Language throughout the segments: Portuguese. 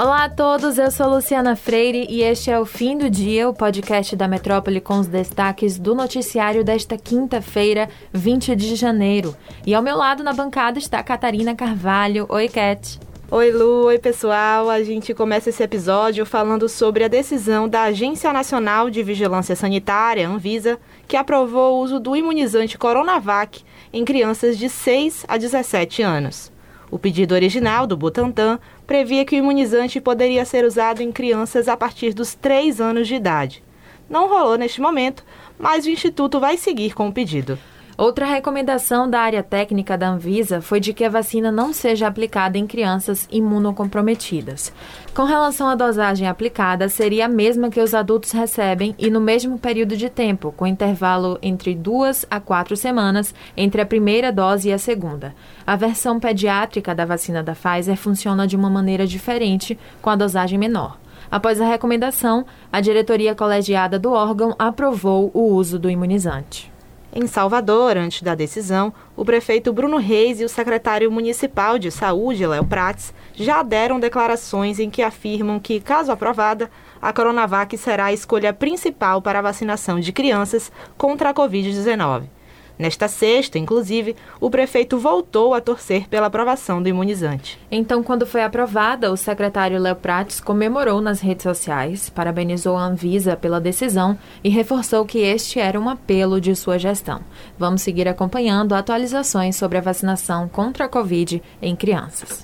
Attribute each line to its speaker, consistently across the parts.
Speaker 1: Olá a todos, eu sou Luciana Freire e este é o Fim do Dia, o podcast da Metrópole com os destaques do noticiário desta quinta-feira, 20 de janeiro. E ao meu lado na bancada está Catarina Carvalho. Oi, Cat.
Speaker 2: Oi, Lu. Oi, pessoal. A gente começa esse episódio falando sobre a decisão da Agência Nacional de Vigilância Sanitária, Anvisa, que aprovou o uso do imunizante Coronavac em crianças de 6 a 17 anos. O pedido original do Butantan previa que o imunizante poderia ser usado em crianças a partir dos 3 anos de idade. Não rolou neste momento, mas o Instituto vai seguir com o pedido.
Speaker 1: Outra recomendação da área técnica da Anvisa foi de que a vacina não seja aplicada em crianças imunocomprometidas. Com relação à dosagem aplicada, seria a mesma que os adultos recebem e no mesmo período de tempo, com intervalo entre duas a quatro semanas entre a primeira dose e a segunda. A versão pediátrica da vacina da Pfizer funciona de uma maneira diferente, com a dosagem menor. Após a recomendação, a diretoria colegiada do órgão aprovou o uso do imunizante.
Speaker 2: Em Salvador, antes da decisão, o prefeito Bruno Reis e o secretário municipal de saúde, Léo Prates, já deram declarações em que afirmam que, caso aprovada, a Coronavac será a escolha principal para a vacinação de crianças contra a Covid-19. Nesta sexta, inclusive, o prefeito voltou a torcer pela aprovação do imunizante.
Speaker 1: Então, quando foi aprovada, o secretário Léo Prates comemorou nas redes sociais, parabenizou a Anvisa pela decisão e reforçou que este era um apelo de sua gestão. Vamos seguir acompanhando atualizações sobre a vacinação contra a Covid em crianças.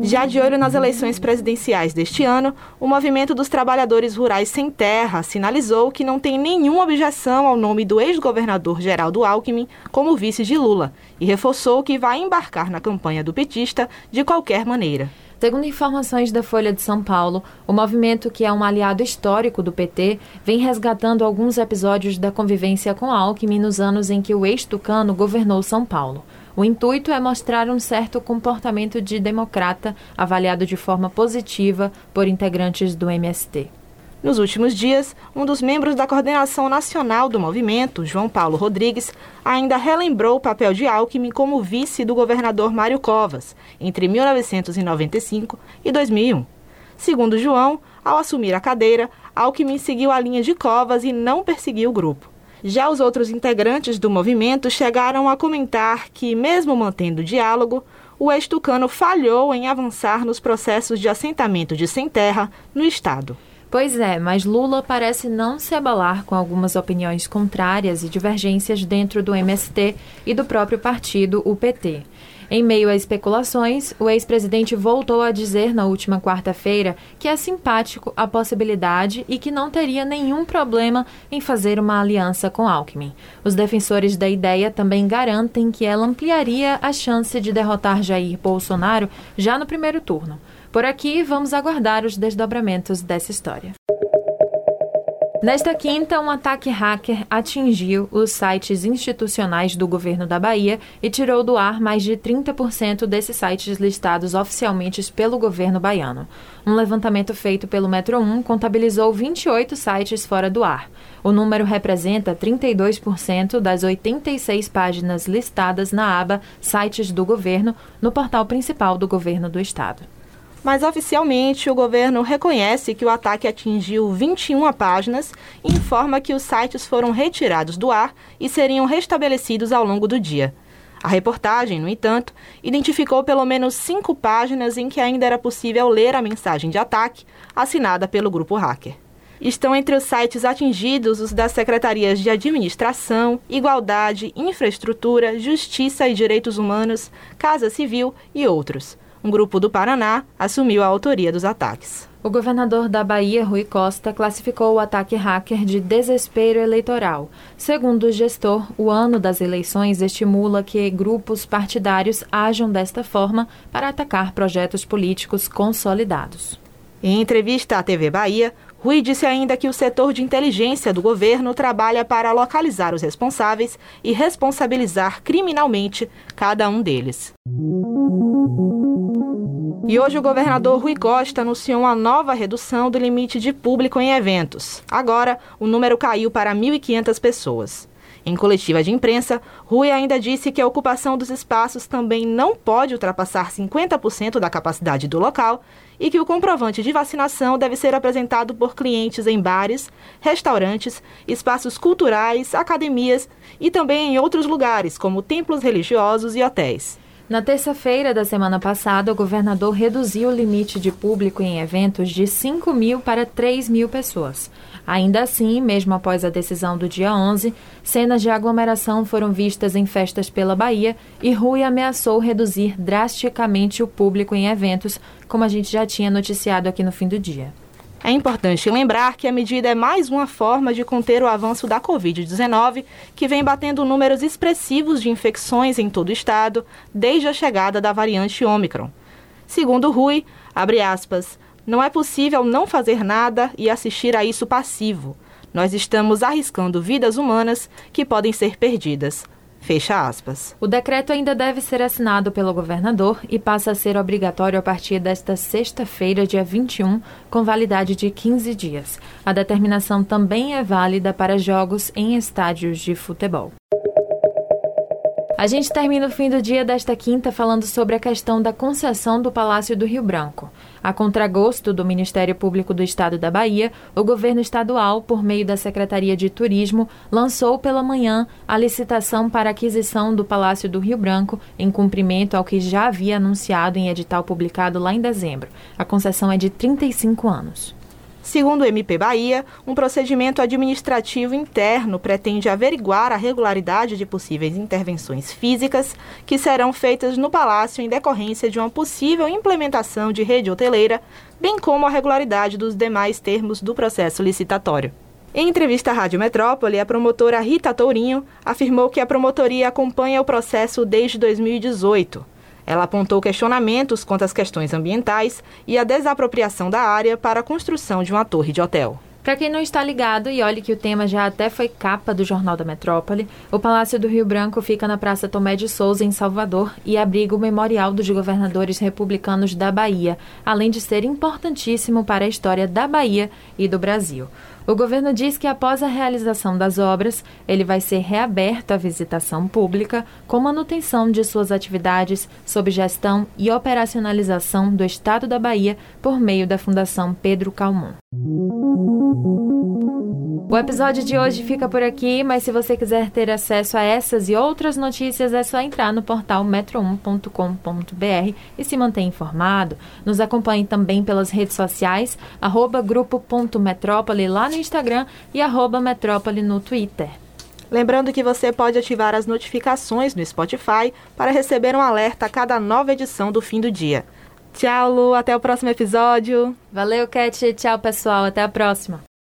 Speaker 2: Já de olho nas eleições presidenciais deste ano, o Movimento dos Trabalhadores Rurais Sem Terra sinalizou que não tem nenhuma objeção ao nome do ex-governador Geraldo Alckmin como vice de Lula e reforçou que vai embarcar na campanha do petista de qualquer maneira.
Speaker 1: Segundo informações da Folha de São Paulo, o movimento, que é um aliado histórico do PT, vem resgatando alguns episódios da convivência com Alckmin nos anos em que o ex-tucano governou São Paulo. O intuito é mostrar um certo comportamento de democrata, avaliado de forma positiva por integrantes do MST.
Speaker 2: Nos últimos dias, um dos membros da coordenação nacional do movimento, João Paulo Rodrigues, ainda relembrou o papel de Alckmin como vice do governador Mário Covas entre 1995 e 2001. Segundo João, ao assumir a cadeira, Alckmin seguiu a linha de Covas e não perseguiu o grupo. Já os outros integrantes do movimento chegaram a comentar que, mesmo mantendo o diálogo, o ex-tucano falhou em avançar nos processos de assentamento de sem-terra no Estado.
Speaker 1: Pois é, mas Lula parece não se abalar com algumas opiniões contrárias e divergências dentro do MST e do próprio partido, o PT. Em meio a especulações, o ex-presidente voltou a dizer na última quarta-feira que é simpático a possibilidade e que não teria nenhum problema em fazer uma aliança com Alckmin. Os defensores da ideia também garantem que ela ampliaria a chance de derrotar Jair Bolsonaro já no primeiro turno. Por aqui, vamos aguardar os desdobramentos dessa história. Nesta quinta, um ataque hacker atingiu os sites institucionais do governo da Bahia e tirou do ar mais de 30% desses sites listados oficialmente pelo governo baiano. Um levantamento feito pelo Metro 1 contabilizou 28 sites fora do ar. O número representa 32% das 86 páginas listadas na aba Sites do Governo no portal principal do governo do estado
Speaker 2: mas oficialmente o governo reconhece que o ataque atingiu 21 páginas e informa que os sites foram retirados do ar e seriam restabelecidos ao longo do dia. A reportagem, no entanto, identificou pelo menos cinco páginas em que ainda era possível ler a mensagem de ataque assinada pelo grupo hacker. Estão entre os sites atingidos os das secretarias de Administração, Igualdade, Infraestrutura, Justiça e Direitos Humanos, Casa Civil e outros um grupo do Paraná assumiu a autoria dos ataques.
Speaker 1: O governador da Bahia, Rui Costa, classificou o ataque hacker de desespero eleitoral. Segundo o gestor, o ano das eleições estimula que grupos partidários ajam desta forma para atacar projetos políticos consolidados.
Speaker 2: Em entrevista à TV Bahia, Rui disse ainda que o setor de inteligência do governo trabalha para localizar os responsáveis e responsabilizar criminalmente cada um deles. E hoje o governador Rui Costa anunciou uma nova redução do limite de público em eventos. Agora, o número caiu para 1.500 pessoas. Em coletiva de imprensa, Rui ainda disse que a ocupação dos espaços também não pode ultrapassar 50% da capacidade do local e que o comprovante de vacinação deve ser apresentado por clientes em bares, restaurantes, espaços culturais, academias e também em outros lugares, como templos religiosos e hotéis.
Speaker 1: Na terça-feira da semana passada, o governador reduziu o limite de público em eventos de 5 mil para 3 mil pessoas. Ainda assim, mesmo após a decisão do dia 11, cenas de aglomeração foram vistas em festas pela Bahia e Rui ameaçou reduzir drasticamente o público em eventos, como a gente já tinha noticiado aqui no fim do dia.
Speaker 2: É importante lembrar que a medida é mais uma forma de conter o avanço da Covid-19, que vem batendo números expressivos de infecções em todo o estado desde a chegada da variante Ômicron. Segundo Rui, abre aspas, não é possível não fazer nada e assistir a isso passivo. Nós estamos arriscando vidas humanas que podem ser perdidas. Fecha aspas.
Speaker 1: O decreto ainda deve ser assinado pelo governador e passa a ser obrigatório a partir desta sexta-feira, dia 21, com validade de 15 dias. A determinação também é válida para jogos em estádios de futebol. A gente termina o fim do dia desta quinta falando sobre a questão da concessão do Palácio do Rio Branco. A contragosto do Ministério Público do Estado da Bahia, o governo estadual, por meio da Secretaria de Turismo, lançou pela manhã a licitação para aquisição do Palácio do Rio Branco, em cumprimento ao que já havia anunciado em edital publicado lá em dezembro. A concessão é de 35 anos.
Speaker 2: Segundo o MP Bahia, um procedimento administrativo interno pretende averiguar a regularidade de possíveis intervenções físicas que serão feitas no palácio em decorrência de uma possível implementação de rede hoteleira, bem como a regularidade dos demais termos do processo licitatório. Em entrevista à Rádio Metrópole, a promotora Rita Tourinho afirmou que a promotoria acompanha o processo desde 2018 ela apontou questionamentos quanto às questões ambientais e à desapropriação da área para a construção de uma torre de hotel.
Speaker 1: Para quem não está ligado, e olhe que o tema já até foi capa do Jornal da Metrópole, o Palácio do Rio Branco fica na Praça Tomé de Souza, em Salvador, e abriga o Memorial dos Governadores Republicanos da Bahia, além de ser importantíssimo para a história da Bahia e do Brasil. O governo diz que após a realização das obras, ele vai ser reaberto à visitação pública com manutenção de suas atividades sob gestão e operacionalização do Estado da Bahia por meio da Fundação Pedro Calmon. O episódio de hoje fica por aqui, mas se você quiser ter acesso a essas e outras notícias, é só entrar no portal metro1.com.br e se manter informado. Nos acompanhe também pelas redes sociais, arroba grupo.metrópole lá no Instagram e arroba metrópole no Twitter.
Speaker 2: Lembrando que você pode ativar as notificações no Spotify para receber um alerta a cada nova edição do fim do dia. Tchau, Lu. Até o próximo episódio.
Speaker 1: Valeu, Cat. Tchau, pessoal. Até a próxima.